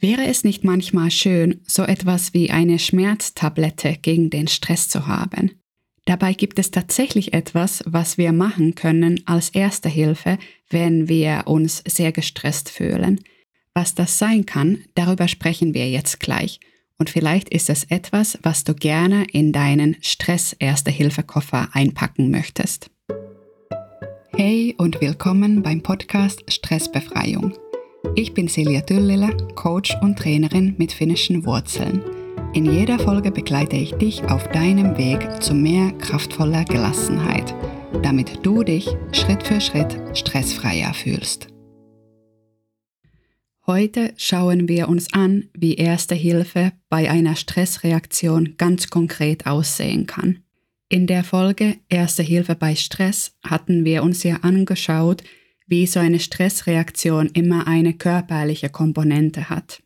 Wäre es nicht manchmal schön, so etwas wie eine Schmerztablette gegen den Stress zu haben? Dabei gibt es tatsächlich etwas, was wir machen können als erste Hilfe, wenn wir uns sehr gestresst fühlen. Was das sein kann, darüber sprechen wir jetzt gleich. Und vielleicht ist es etwas, was du gerne in deinen Stress-Erste-Hilfe-Koffer einpacken möchtest. Hey und willkommen beim Podcast Stressbefreiung. Ich bin Silja Düllele, Coach und Trainerin mit finnischen Wurzeln. In jeder Folge begleite ich dich auf deinem Weg zu mehr kraftvoller Gelassenheit, damit du dich Schritt für Schritt stressfreier fühlst. Heute schauen wir uns an, wie Erste Hilfe bei einer Stressreaktion ganz konkret aussehen kann. In der Folge Erste Hilfe bei Stress hatten wir uns ja angeschaut, wie so eine Stressreaktion immer eine körperliche Komponente hat.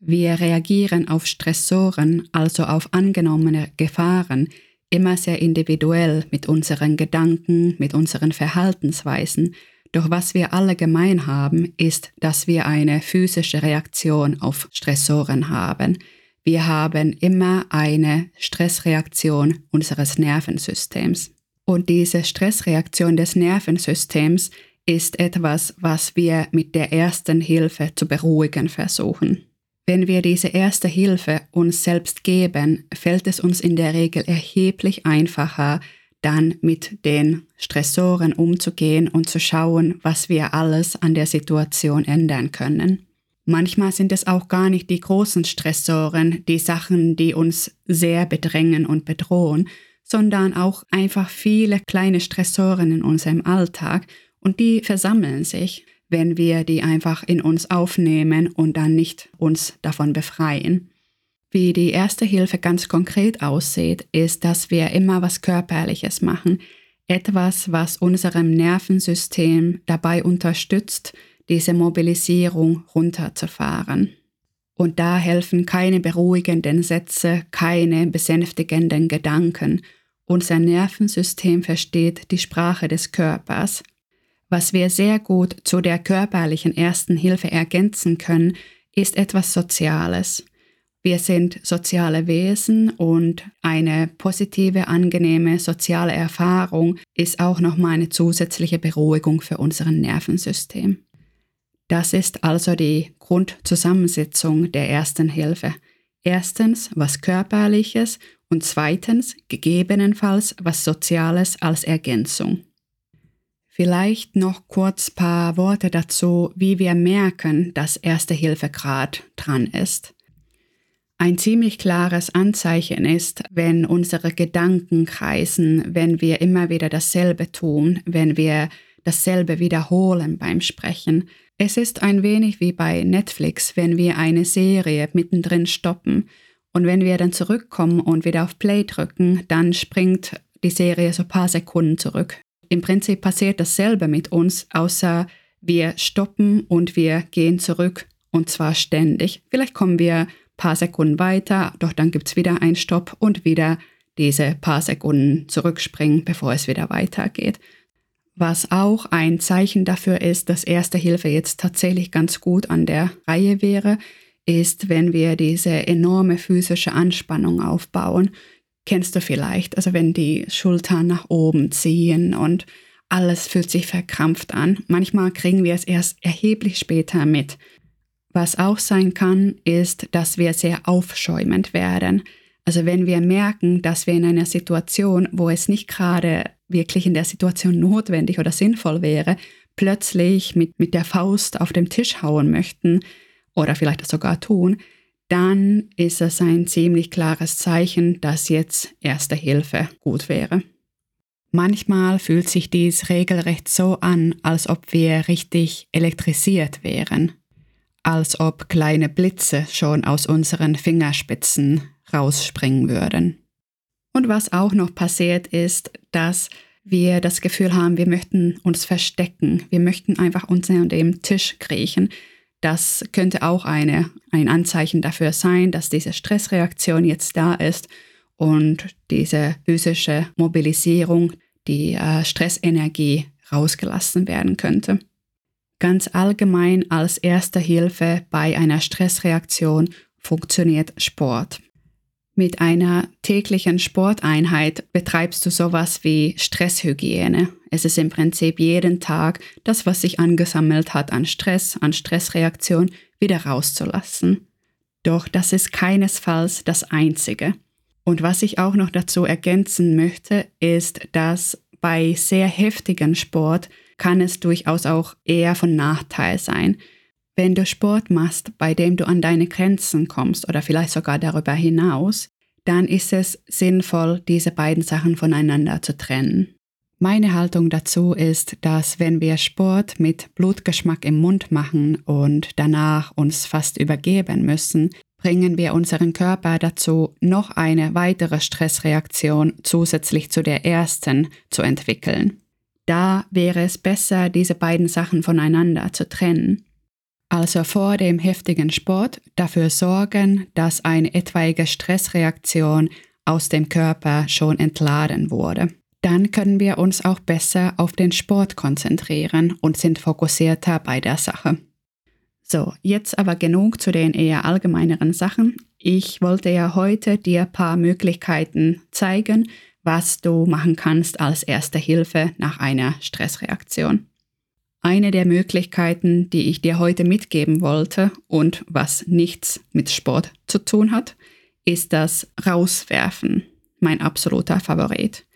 Wir reagieren auf Stressoren, also auf angenommene Gefahren, immer sehr individuell mit unseren Gedanken, mit unseren Verhaltensweisen, doch was wir alle gemein haben, ist, dass wir eine physische Reaktion auf Stressoren haben. Wir haben immer eine Stressreaktion unseres Nervensystems. Und diese Stressreaktion des Nervensystems ist etwas, was wir mit der ersten Hilfe zu beruhigen versuchen. Wenn wir diese erste Hilfe uns selbst geben, fällt es uns in der Regel erheblich einfacher, dann mit den Stressoren umzugehen und zu schauen, was wir alles an der Situation ändern können. Manchmal sind es auch gar nicht die großen Stressoren, die Sachen, die uns sehr bedrängen und bedrohen, sondern auch einfach viele kleine Stressoren in unserem Alltag und die versammeln sich, wenn wir die einfach in uns aufnehmen und dann nicht uns davon befreien. Wie die erste Hilfe ganz konkret aussieht, ist, dass wir immer was Körperliches machen, etwas, was unserem Nervensystem dabei unterstützt, diese Mobilisierung runterzufahren. Und da helfen keine beruhigenden Sätze, keine besänftigenden Gedanken. Unser Nervensystem versteht die Sprache des Körpers was wir sehr gut zu der körperlichen ersten Hilfe ergänzen können, ist etwas Soziales. Wir sind soziale Wesen und eine positive, angenehme soziale Erfahrung ist auch nochmal eine zusätzliche Beruhigung für unser Nervensystem. Das ist also die Grundzusammensetzung der ersten Hilfe. Erstens was Körperliches und zweitens gegebenenfalls was Soziales als Ergänzung. Vielleicht noch kurz paar Worte dazu, wie wir merken, dass Erste Hilfe Grad dran ist. Ein ziemlich klares Anzeichen ist, wenn unsere Gedanken kreisen, wenn wir immer wieder dasselbe tun, wenn wir dasselbe wiederholen beim Sprechen. Es ist ein wenig wie bei Netflix, wenn wir eine Serie mittendrin stoppen und wenn wir dann zurückkommen und wieder auf Play drücken, dann springt die Serie so ein paar Sekunden zurück. Im Prinzip passiert dasselbe mit uns, außer wir stoppen und wir gehen zurück und zwar ständig. Vielleicht kommen wir ein paar Sekunden weiter, doch dann gibt es wieder einen Stopp und wieder diese paar Sekunden zurückspringen, bevor es wieder weitergeht. Was auch ein Zeichen dafür ist, dass Erste Hilfe jetzt tatsächlich ganz gut an der Reihe wäre, ist, wenn wir diese enorme physische Anspannung aufbauen kennst du vielleicht. Also wenn die Schultern nach oben ziehen und alles fühlt sich verkrampft an. Manchmal kriegen wir es erst erheblich später mit. Was auch sein kann, ist, dass wir sehr aufschäumend werden. Also wenn wir merken, dass wir in einer Situation, wo es nicht gerade wirklich in der Situation notwendig oder sinnvoll wäre, plötzlich mit, mit der Faust auf dem Tisch hauen möchten oder vielleicht sogar tun, dann ist es ein ziemlich klares Zeichen, dass jetzt Erste Hilfe gut wäre. Manchmal fühlt sich dies regelrecht so an, als ob wir richtig elektrisiert wären, als ob kleine Blitze schon aus unseren Fingerspitzen rausspringen würden. Und was auch noch passiert ist, dass wir das Gefühl haben, wir möchten uns verstecken, wir möchten einfach unter dem Tisch kriechen, das könnte auch eine, ein Anzeichen dafür sein, dass diese Stressreaktion jetzt da ist und diese physische Mobilisierung, die äh, Stressenergie rausgelassen werden könnte. Ganz allgemein als erste Hilfe bei einer Stressreaktion funktioniert Sport. Mit einer täglichen Sporteinheit betreibst du sowas wie Stresshygiene. Es ist im Prinzip jeden Tag das, was sich angesammelt hat an Stress, an Stressreaktion, wieder rauszulassen. Doch das ist keinesfalls das Einzige. Und was ich auch noch dazu ergänzen möchte, ist, dass bei sehr heftigen Sport kann es durchaus auch eher von Nachteil sein. Wenn du Sport machst, bei dem du an deine Grenzen kommst oder vielleicht sogar darüber hinaus, dann ist es sinnvoll, diese beiden Sachen voneinander zu trennen. Meine Haltung dazu ist, dass wenn wir Sport mit Blutgeschmack im Mund machen und danach uns fast übergeben müssen, bringen wir unseren Körper dazu, noch eine weitere Stressreaktion zusätzlich zu der ersten zu entwickeln. Da wäre es besser, diese beiden Sachen voneinander zu trennen. Also vor dem heftigen Sport dafür sorgen, dass eine etwaige Stressreaktion aus dem Körper schon entladen wurde. Dann können wir uns auch besser auf den Sport konzentrieren und sind fokussierter bei der Sache. So, jetzt aber genug zu den eher allgemeineren Sachen. Ich wollte ja heute dir ein paar Möglichkeiten zeigen, was du machen kannst als erste Hilfe nach einer Stressreaktion. Eine der Möglichkeiten, die ich dir heute mitgeben wollte und was nichts mit Sport zu tun hat, ist das Rauswerfen, mein absoluter Favorit.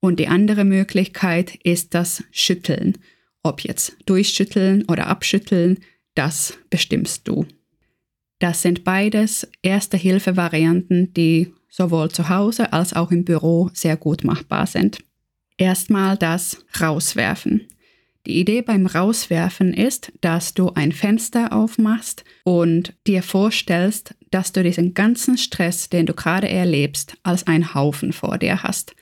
Und die andere Möglichkeit ist das Schütteln. Ob jetzt durchschütteln oder abschütteln, das bestimmst du. Das sind beides Erste-Hilfe-Varianten, die sowohl zu Hause als auch im Büro sehr gut machbar sind. Erstmal das Rauswerfen. Die Idee beim Rauswerfen ist, dass du ein Fenster aufmachst und dir vorstellst, dass du diesen ganzen Stress, den du gerade erlebst, als ein Haufen vor dir hast.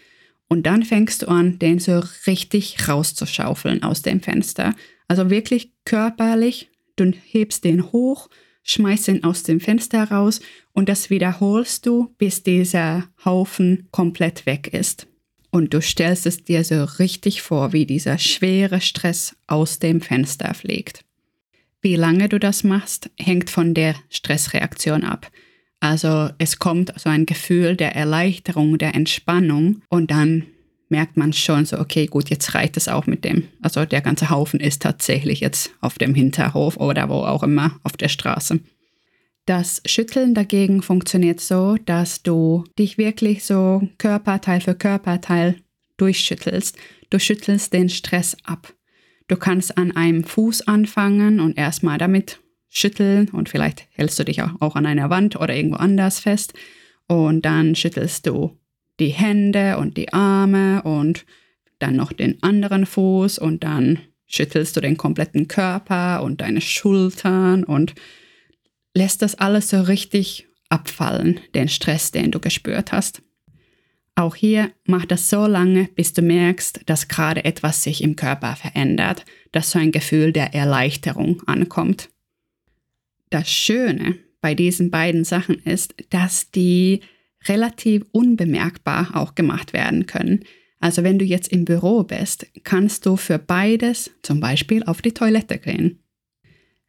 Und dann fängst du an, den so richtig rauszuschaufeln aus dem Fenster. Also wirklich körperlich, du hebst den hoch, schmeißt ihn aus dem Fenster raus und das wiederholst du, bis dieser Haufen komplett weg ist. Und du stellst es dir so richtig vor, wie dieser schwere Stress aus dem Fenster fliegt. Wie lange du das machst, hängt von der Stressreaktion ab. Also es kommt so ein Gefühl der Erleichterung, der Entspannung und dann merkt man schon so, okay, gut, jetzt reicht es auch mit dem. Also der ganze Haufen ist tatsächlich jetzt auf dem Hinterhof oder wo auch immer auf der Straße. Das Schütteln dagegen funktioniert so, dass du dich wirklich so Körperteil für Körperteil durchschüttelst. Du schüttelst den Stress ab. Du kannst an einem Fuß anfangen und erstmal damit schütteln und vielleicht hältst du dich auch an einer Wand oder irgendwo anders fest und dann schüttelst du die Hände und die Arme und dann noch den anderen Fuß und dann schüttelst du den kompletten Körper und deine Schultern und lässt das alles so richtig abfallen, den Stress, den du gespürt hast. Auch hier mach das so lange, bis du merkst, dass gerade etwas sich im Körper verändert, dass so ein Gefühl der Erleichterung ankommt. Das Schöne bei diesen beiden Sachen ist, dass die relativ unbemerkbar auch gemacht werden können. Also wenn du jetzt im Büro bist, kannst du für beides zum Beispiel auf die Toilette gehen.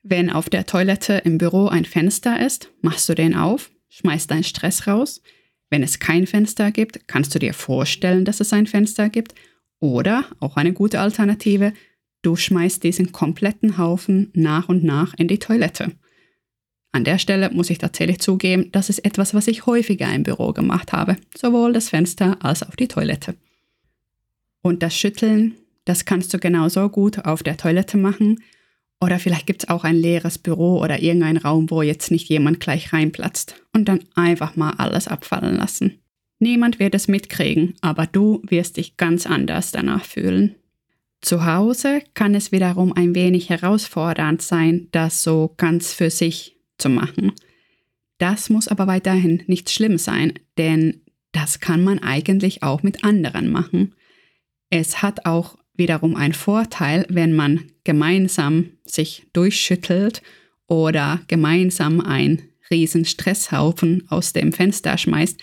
Wenn auf der Toilette im Büro ein Fenster ist, machst du den auf, schmeißt deinen Stress raus. Wenn es kein Fenster gibt, kannst du dir vorstellen, dass es ein Fenster gibt. Oder, auch eine gute Alternative, du schmeißt diesen kompletten Haufen nach und nach in die Toilette. An der Stelle muss ich tatsächlich zugeben, das ist etwas, was ich häufiger im Büro gemacht habe, sowohl das Fenster als auch die Toilette. Und das Schütteln, das kannst du genauso gut auf der Toilette machen. Oder vielleicht gibt es auch ein leeres Büro oder irgendein Raum, wo jetzt nicht jemand gleich reinplatzt. Und dann einfach mal alles abfallen lassen. Niemand wird es mitkriegen, aber du wirst dich ganz anders danach fühlen. Zu Hause kann es wiederum ein wenig herausfordernd sein, das so ganz für sich zu machen. Das muss aber weiterhin nicht schlimm sein, denn das kann man eigentlich auch mit anderen machen. Es hat auch wiederum einen Vorteil, wenn man gemeinsam sich durchschüttelt oder gemeinsam einen riesen Stresshaufen aus dem Fenster schmeißt,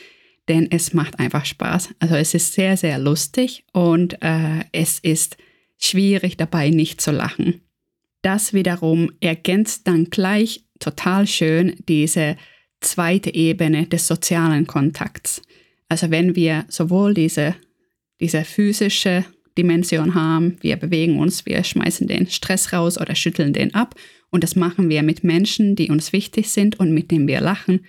denn es macht einfach Spaß. Also es ist sehr, sehr lustig und äh, es ist schwierig dabei nicht zu lachen. das wiederum ergänzt dann gleich total schön diese zweite Ebene des sozialen Kontakts. Also wenn wir sowohl diese, diese physische Dimension haben, wir bewegen uns, wir schmeißen den Stress raus oder schütteln den ab und das machen wir mit Menschen, die uns wichtig sind und mit denen wir lachen,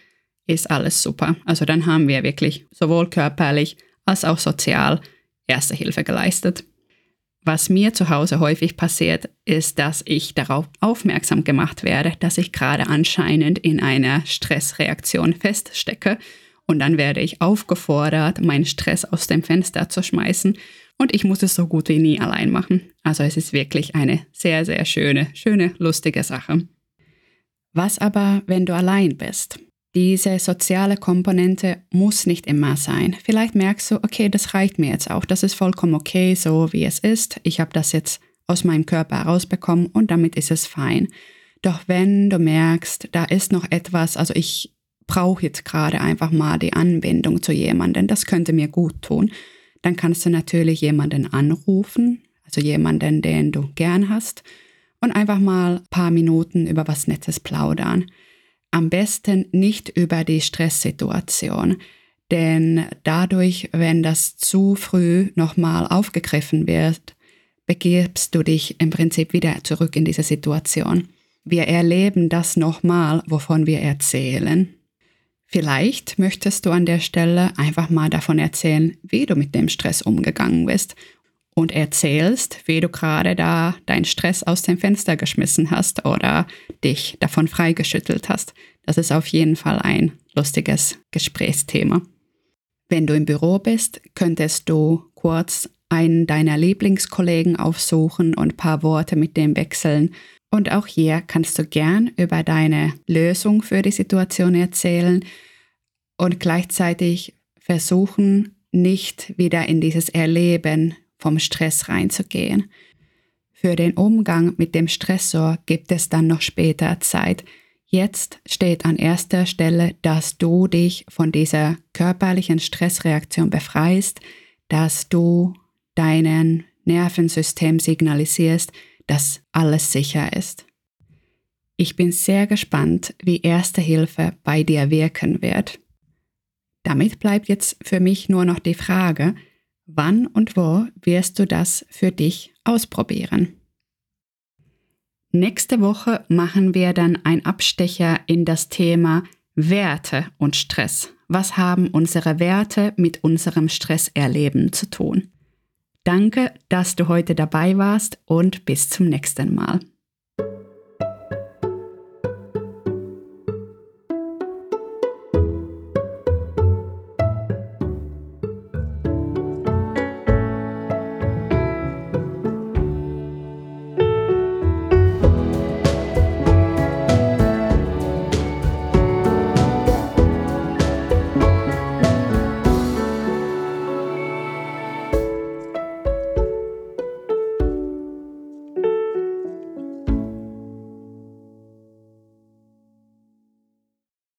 ist alles super. Also dann haben wir wirklich sowohl körperlich als auch sozial Erste Hilfe geleistet. Was mir zu Hause häufig passiert, ist, dass ich darauf aufmerksam gemacht werde, dass ich gerade anscheinend in einer Stressreaktion feststecke und dann werde ich aufgefordert, meinen Stress aus dem Fenster zu schmeißen und ich muss es so gut wie nie allein machen. Also es ist wirklich eine sehr, sehr schöne, schöne, lustige Sache. Was aber, wenn du allein bist? Diese soziale Komponente muss nicht immer sein. Vielleicht merkst du, okay, das reicht mir jetzt auch. Das ist vollkommen okay, so wie es ist. Ich habe das jetzt aus meinem Körper herausbekommen und damit ist es fein. Doch wenn du merkst, da ist noch etwas, also ich brauche jetzt gerade einfach mal die Anbindung zu jemandem, das könnte mir gut tun, dann kannst du natürlich jemanden anrufen, also jemanden, den du gern hast, und einfach mal ein paar Minuten über was Nettes plaudern. Am besten nicht über die Stresssituation, denn dadurch, wenn das zu früh nochmal aufgegriffen wird, begibst du dich im Prinzip wieder zurück in diese Situation. Wir erleben das nochmal, wovon wir erzählen. Vielleicht möchtest du an der Stelle einfach mal davon erzählen, wie du mit dem Stress umgegangen bist und erzählst, wie du gerade da deinen Stress aus dem Fenster geschmissen hast oder dich davon freigeschüttelt hast. Das ist auf jeden Fall ein lustiges Gesprächsthema. Wenn du im Büro bist, könntest du kurz einen deiner Lieblingskollegen aufsuchen und ein paar Worte mit dem wechseln. Und auch hier kannst du gern über deine Lösung für die Situation erzählen und gleichzeitig versuchen, nicht wieder in dieses Erleben vom Stress reinzugehen. Für den Umgang mit dem Stressor gibt es dann noch später Zeit. Jetzt steht an erster Stelle, dass du dich von dieser körperlichen Stressreaktion befreist, dass du deinen Nervensystem signalisierst, dass alles sicher ist. Ich bin sehr gespannt, wie Erste Hilfe bei dir wirken wird. Damit bleibt jetzt für mich nur noch die Frage, Wann und wo wirst du das für dich ausprobieren? Nächste Woche machen wir dann ein Abstecher in das Thema Werte und Stress. Was haben unsere Werte mit unserem Stresserleben zu tun? Danke, dass du heute dabei warst und bis zum nächsten Mal.